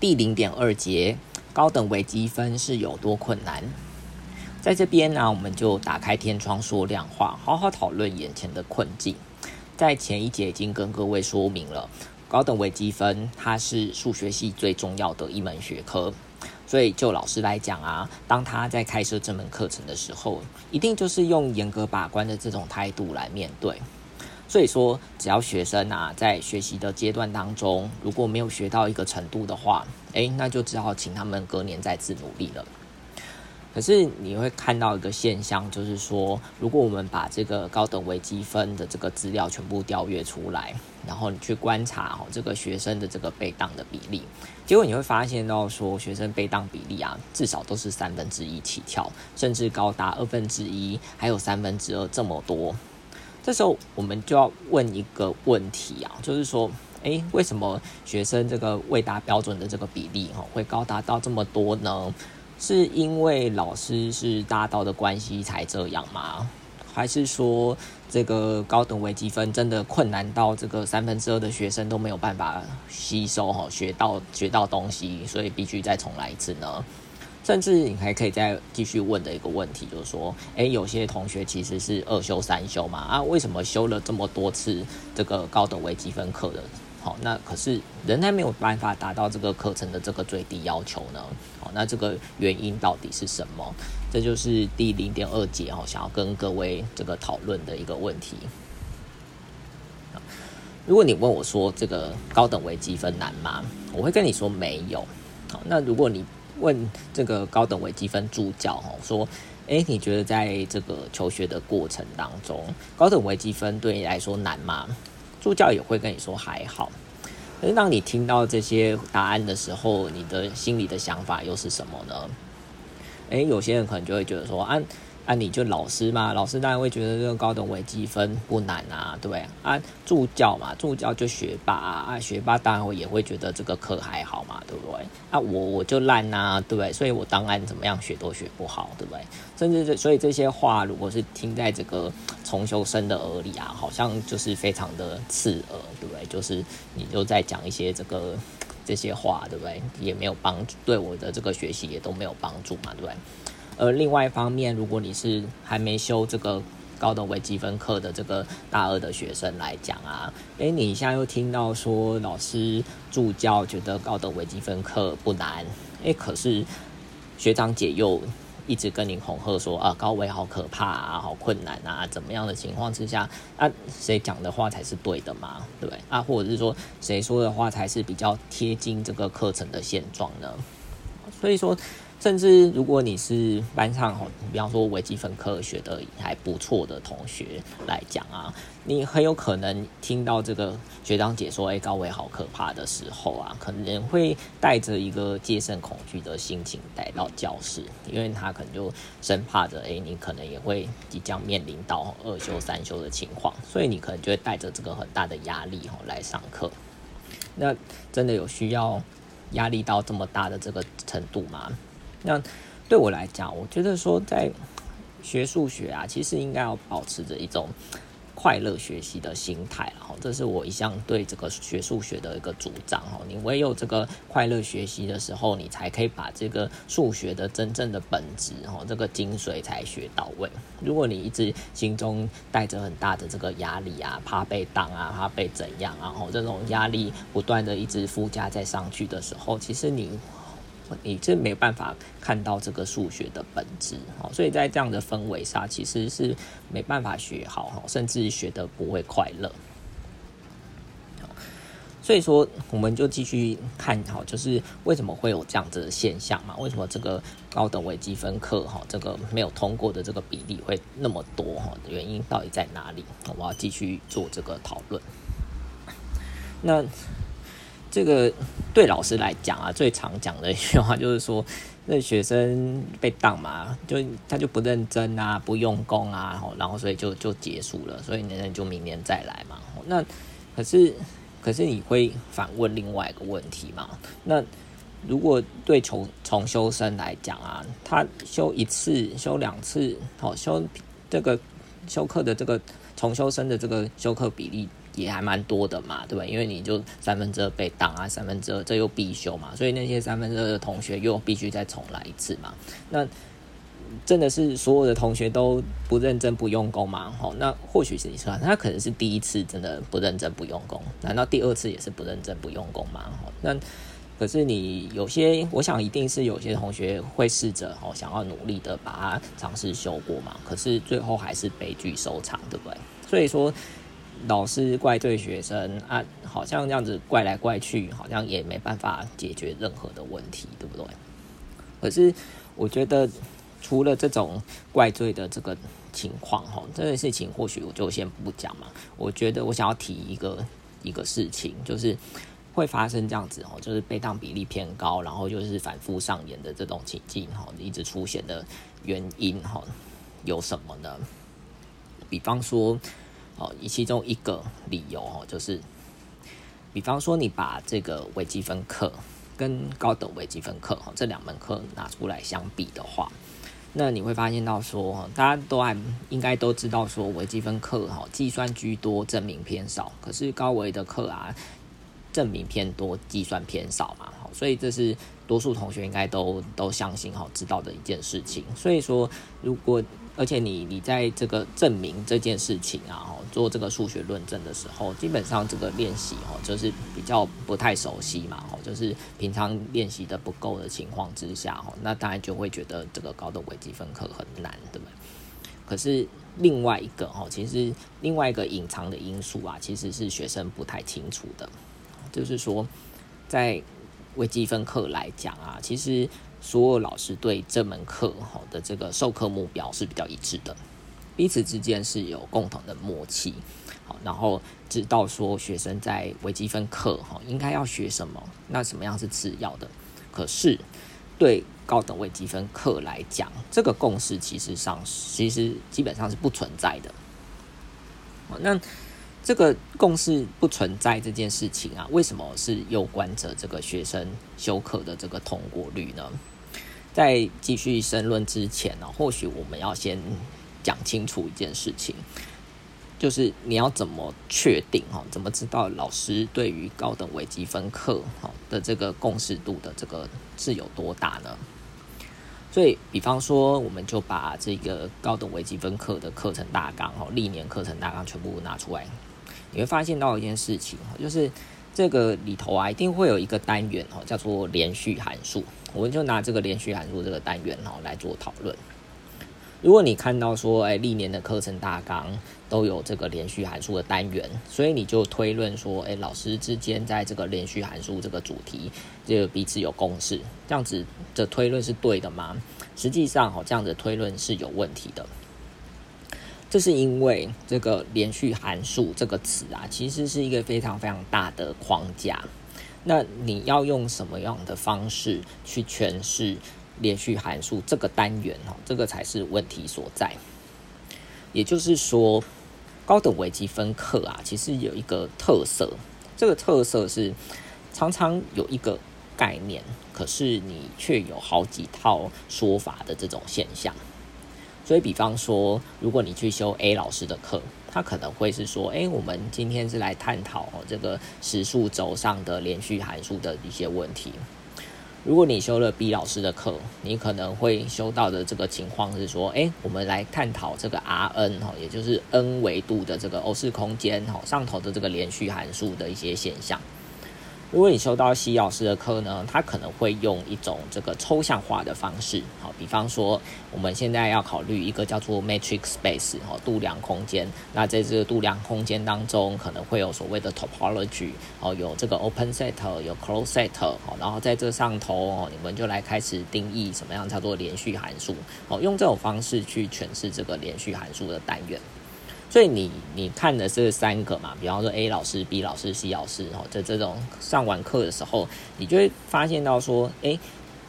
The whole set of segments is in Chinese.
第零点二节，高等微积分是有多困难？在这边呢，我们就打开天窗说亮话，好好讨论眼前的困境。在前一节已经跟各位说明了，高等微积分它是数学系最重要的一门学科，所以就老师来讲啊，当他在开设这门课程的时候，一定就是用严格把关的这种态度来面对。所以说，只要学生啊在学习的阶段当中，如果没有学到一个程度的话，诶，那就只好请他们隔年再次努力了。可是你会看到一个现象，就是说，如果我们把这个高等微积分的这个资料全部调阅出来，然后你去观察哦这个学生的这个被当的比例，结果你会发现到说，学生被当比例啊，至少都是三分之一起跳，甚至高达二分之一，还有三分之二这么多。这时候我们就要问一个问题啊，就是说，诶，为什么学生这个未达标准的这个比例哈会高达到这么多呢？是因为老师是大道的关系才这样吗？还是说这个高等微积分真的困难到这个三分之二的学生都没有办法吸收哈学到学到东西，所以必须再重来一次呢？甚至你还可以再继续问的一个问题，就是说，诶，有些同学其实是二修三修嘛，啊，为什么修了这么多次这个高等微积分课的，好，那可是仍然没有办法达到这个课程的这个最低要求呢？好，那这个原因到底是什么？这就是第零点二节哈，想要跟各位这个讨论的一个问题。如果你问我说这个高等微积分难吗？我会跟你说没有。好，那如果你问这个高等微积分助教哈，说，诶，你觉得在这个求学的过程当中，高等微积分对你来说难吗？助教也会跟你说还好。可是当你听到这些答案的时候，你的心里的想法又是什么呢？诶，有些人可能就会觉得说，啊。啊，你就老师嘛，老师当然会觉得这个高等微积分不难啊，对不对？啊，助教嘛，助教就学霸啊，学霸当然也会觉得这个课还好嘛，对不对？啊，我我就烂呐，对不对？所以我当然怎么样学都学不好，对不对？甚至这所以这些话，如果是听在这个重修生的耳里啊，好像就是非常的刺耳，对不对？就是你就在讲一些这个这些话，对不对？也没有帮助，对我的这个学习也都没有帮助嘛，对不对？而另外一方面，如果你是还没修这个高等微积分课的这个大二的学生来讲啊，诶，你现在又听到说老师助教觉得高等微积分课不难，诶，可是学长姐又一直跟你恐吓说啊，高维好可怕啊，好困难啊，怎么样的情况之下，啊，谁讲的话才是对的嘛？对不对？啊，或者是说谁说的话才是比较贴近这个课程的现状呢？所以说。甚至如果你是班上吼，比方说微积分科学的还不错的同学来讲啊，你很有可能听到这个学长解说“哎，高维好可怕”的时候啊，可能会带着一个戒慎恐惧的心情来到教室，因为他可能就生怕着哎，你可能也会即将面临到二修三修的情况，所以你可能就会带着这个很大的压力吼来上课。那真的有需要压力到这么大的这个程度吗？那对我来讲，我觉得说在学数学啊，其实应该要保持着一种快乐学习的心态，哈，这是我一向对这个学数学的一个主张，哈。你唯有这个快乐学习的时候，你才可以把这个数学的真正的本质，哈，这个精髓才学到位。如果你一直心中带着很大的这个压力啊，怕被当啊，怕被怎样啊，哈，这种压力不断的一直附加在上去的时候，其实你。你这没办法看到这个数学的本质，哦，所以在这样的氛围下，其实是没办法学好，哈，甚至学的不会快乐。所以说，我们就继续看，好，就是为什么会有这样子的现象嘛？为什么这个高等微积分课，哈，这个没有通过的这个比例会那么多，哈？原因到底在哪里？我要继续做这个讨论。那。这个对老师来讲啊，最常讲的一句话就是说，那学生被当嘛，就他就不认真啊，不用功啊，然后然后所以就就结束了，所以那就明年再来嘛。那可是可是你会反问另外一个问题嘛？那如果对重重修生来讲啊，他修一次、修两次，好修这个修课的这个重修生的这个修课比例也还蛮多的嘛，对吧？因为你就三分之二被挡啊，三分之二这又必修嘛，所以那些三分之二的同学又必须再重来一次嘛。那真的是所有的同学都不认真不用功嘛？哦，那或许是你说他可能是第一次真的不认真不用功，难道第二次也是不认真不用功吗？哦，那可是你有些，我想一定是有些同学会试着哦，想要努力的把它尝试修过嘛，可是最后还是悲剧收场，对不对？所以说老师怪罪学生啊，好像这样子怪来怪去，好像也没办法解决任何的问题，对不对？可是我觉得。除了这种怪罪的这个情况，哈，这件事情或许我就先不讲嘛。我觉得我想要提一个一个事情，就是会发生这样子，哈，就是被当比例偏高，然后就是反复上演的这种情境，哈，一直出现的原因，哈，有什么呢？比方说，哦，以其中一个理由，哦，就是，比方说你把这个微积分课跟高等微积分课，哈，这两门课拿出来相比的话。那你会发现到说，大家都还应该都知道说，微积分课哈，计算居多，证明偏少。可是高维的课啊，证明偏多，计算偏少嘛。好，所以这是多数同学应该都都相信哈，知道的一件事情。所以说，如果而且你你在这个证明这件事情啊，哈，做这个数学论证的时候，基本上这个练习哦，就是比较不太熟悉嘛，哈，就是平常练习的不够的情况之下，哈，那当然就会觉得这个高等微积分课很难，对不对？可是另外一个哦，其实另外一个隐藏的因素啊，其实是学生不太清楚的，就是说在微积分课来讲啊，其实。所有老师对这门课好的这个授课目标是比较一致的，彼此之间是有共同的默契，好，然后知道说学生在微积分课哈应该要学什么，那什么样是次要的。可是对高等微积分课来讲，这个共识其实上其实基本上是不存在的。好那这个共识不存在这件事情啊，为什么是有关着这个学生修课的这个通过率呢？在继续申论之前呢，或许我们要先讲清楚一件事情，就是你要怎么确定哈？怎么知道老师对于高等微积分课哈的这个共识度的这个是有多大呢？所以，比方说，我们就把这个高等微积分课的课程大纲哈，历年课程大纲全部拿出来，你会发现到一件事情就是。这个里头啊，一定会有一个单元哦，叫做连续函数。我们就拿这个连续函数这个单元哦来做讨论。如果你看到说，哎，历年的课程大纲都有这个连续函数的单元，所以你就推论说，哎，老师之间在这个连续函数这个主题，这个彼此有共识，这样子的推论是对的吗？实际上，哦，这样的推论是有问题的。这是因为这个连续函数这个词啊，其实是一个非常非常大的框架。那你要用什么样的方式去诠释连续函数这个单元哦？这个才是问题所在。也就是说，高等微积分课啊，其实有一个特色，这个特色是常常有一个概念，可是你却有好几套说法的这种现象。所以，比方说，如果你去修 A 老师的课，他可能会是说：“哎，我们今天是来探讨这个时数轴上的连续函数的一些问题。”如果你修了 B 老师的课，你可能会修到的这个情况是说：“哎，我们来探讨这个 Rn 哈，也就是 n 维度的这个欧式空间哈上头的这个连续函数的一些现象。”如果你修到西老师的课呢，他可能会用一种这个抽象化的方式，好，比方说我们现在要考虑一个叫做 matrix space 哈度量空间，那在这个度量空间当中，可能会有所谓的 topology 哦，有这个 open set 有 close set 好，然后在这上头哦，你们就来开始定义什么样叫做连续函数哦，用这种方式去诠释这个连续函数的单元。所以你你看的这三个嘛，比方说 A 老师、B 老师、C 老师，哦，在这种上完课的时候，你就会发现到说，诶，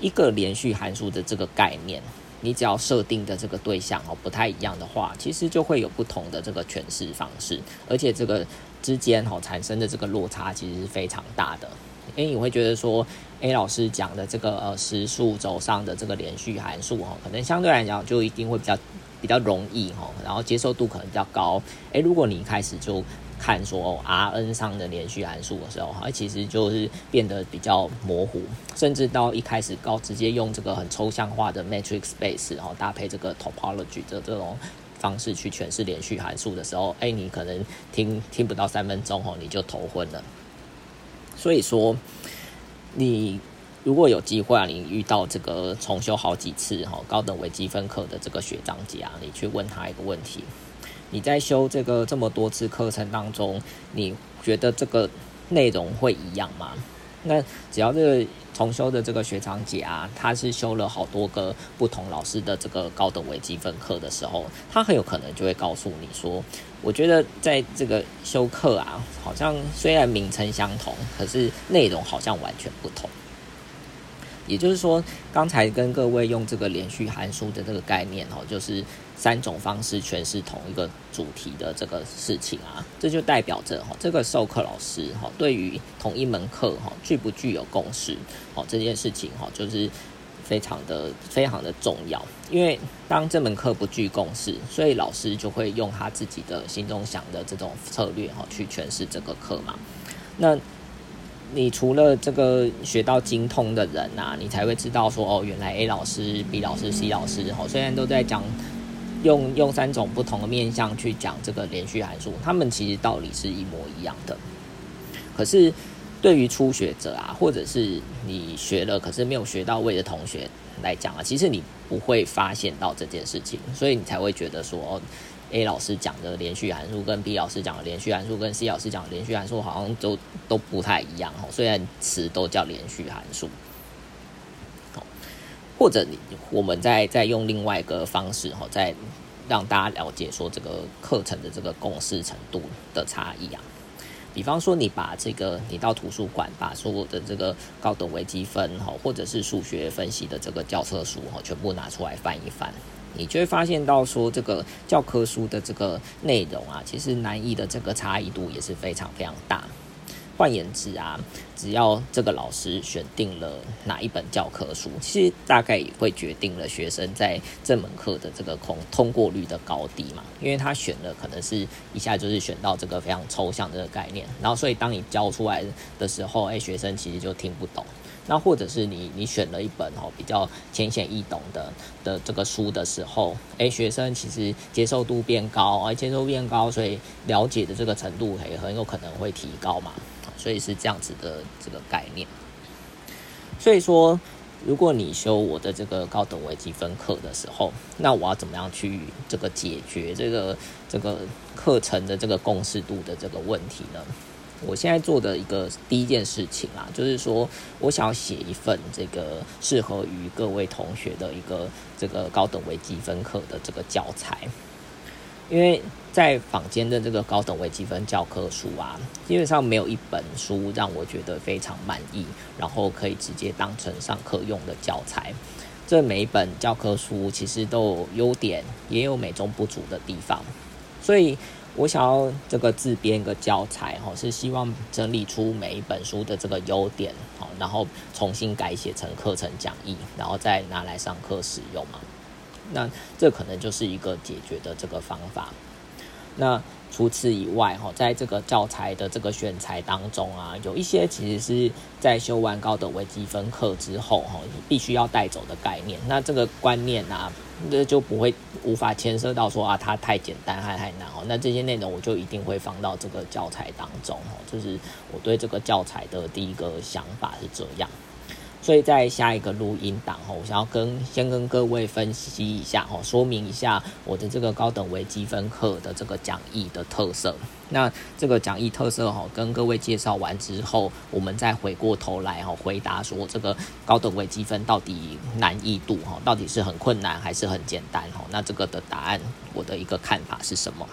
一个连续函数的这个概念，你只要设定的这个对象哦不太一样的话，其实就会有不同的这个诠释方式，而且这个之间哦产生的这个落差其实是非常大的。因为你会觉得说，A 老师讲的这个呃实数轴上的这个连续函数哈，可能相对来讲就一定会比较。比较容易哈，然后接受度可能比较高。诶，如果你一开始就看说 R N 上的连续函数的时候，它其实就是变得比较模糊，甚至到一开始高直接用这个很抽象化的 matrix space，然后搭配这个 topology 的这种方式去诠释连续函数的时候，哎，你可能听听不到三分钟哦，你就头昏了。所以说，你如果有机会啊，你遇到这个重修好几次哈高等微积分课的这个学长姐啊，你去问他一个问题。你在修这个这么多次课程当中，你觉得这个内容会一样吗？那只要这个重修的这个学长姐啊，他是修了好多个不同老师的这个高等微积分课的时候，他很有可能就会告诉你说，我觉得在这个修课啊，好像虽然名称相同，可是内容好像完全不同。也就是说，刚才跟各位用这个连续函数的这个概念哦，就是三种方式诠释同一个主题的这个事情啊，这就代表着哈，这个授课老师哈，对于同一门课哈具不具有共识哦这件事情哈，就是非常的非常的重要。因为当这门课不具共识，所以老师就会用他自己的心中想的这种策略哈去诠释这个课嘛。那你除了这个学到精通的人呐，你才会知道说哦，原来 A 老师、B 老师、C 老师哦，虽然都在讲用用三种不同的面向去讲这个连续函数，他们其实道理是一模一样的。可是对于初学者啊，或者是你学了可是没有学到位的同学来讲啊，其实你不会发现到这件事情，所以你才会觉得说哦。A 老师讲的连续函数跟 B 老师讲的连续函数跟 C 老师讲的连续函数好像都都不太一样哦，虽然词都叫连续函数，好或者你我们再再用另外一个方式哈，再让大家了解说这个课程的这个共识程度的差异啊。比方说，你把这个你到图书馆把所有的这个高等微积分哈，或者是数学分析的这个教科书哈，全部拿出来翻一翻。你就会发现到说，这个教科书的这个内容啊，其实难易的这个差异度也是非常非常大。换言之啊，只要这个老师选定了哪一本教科书，其实大概也会决定了学生在这门课的这个通通过率的高低嘛。因为他选的可能是一下就是选到这个非常抽象的概念，然后所以当你教出来的时候，哎，学生其实就听不懂。那或者是你你选了一本哦比较浅显易懂的的这个书的时候，哎，学生其实接受度变高，而接受变高，所以了解的这个程度也很有可能会提高嘛，所以是这样子的这个概念。所以说，如果你修我的这个高等微积分课的时候，那我要怎么样去这个解决这个这个课程的这个共识度的这个问题呢？我现在做的一个第一件事情啊，就是说我想要写一份这个适合于各位同学的一个这个高等微积分课的这个教材，因为在坊间的这个高等微积分教科书啊，基本上没有一本书让我觉得非常满意，然后可以直接当成上课用的教材。这每一本教科书其实都有优点，也有美中不足的地方，所以。我想要这个自编一个教材，哈，是希望整理出每一本书的这个优点，好，然后重新改写成课程讲义，然后再拿来上课使用嘛。那这可能就是一个解决的这个方法。那除此以外，哈，在这个教材的这个选材当中啊，有一些其实是在修完高等微积分课之后，哈，必须要带走的概念。那这个观念啊。那就不会无法牵涉到说啊，它太简单还太难哦。那这些内容我就一定会放到这个教材当中哦。就是我对这个教材的第一个想法是这样。所以在下一个录音档哦，我想要跟先跟各位分析一下哦，说明一下我的这个高等微积分课的这个讲义的特色。那这个讲义特色哈，跟各位介绍完之后，我们再回过头来哈，回答说这个高等微积分到底难易度哈，到底是很困难还是很简单哈？那这个的答案，我的一个看法是什么？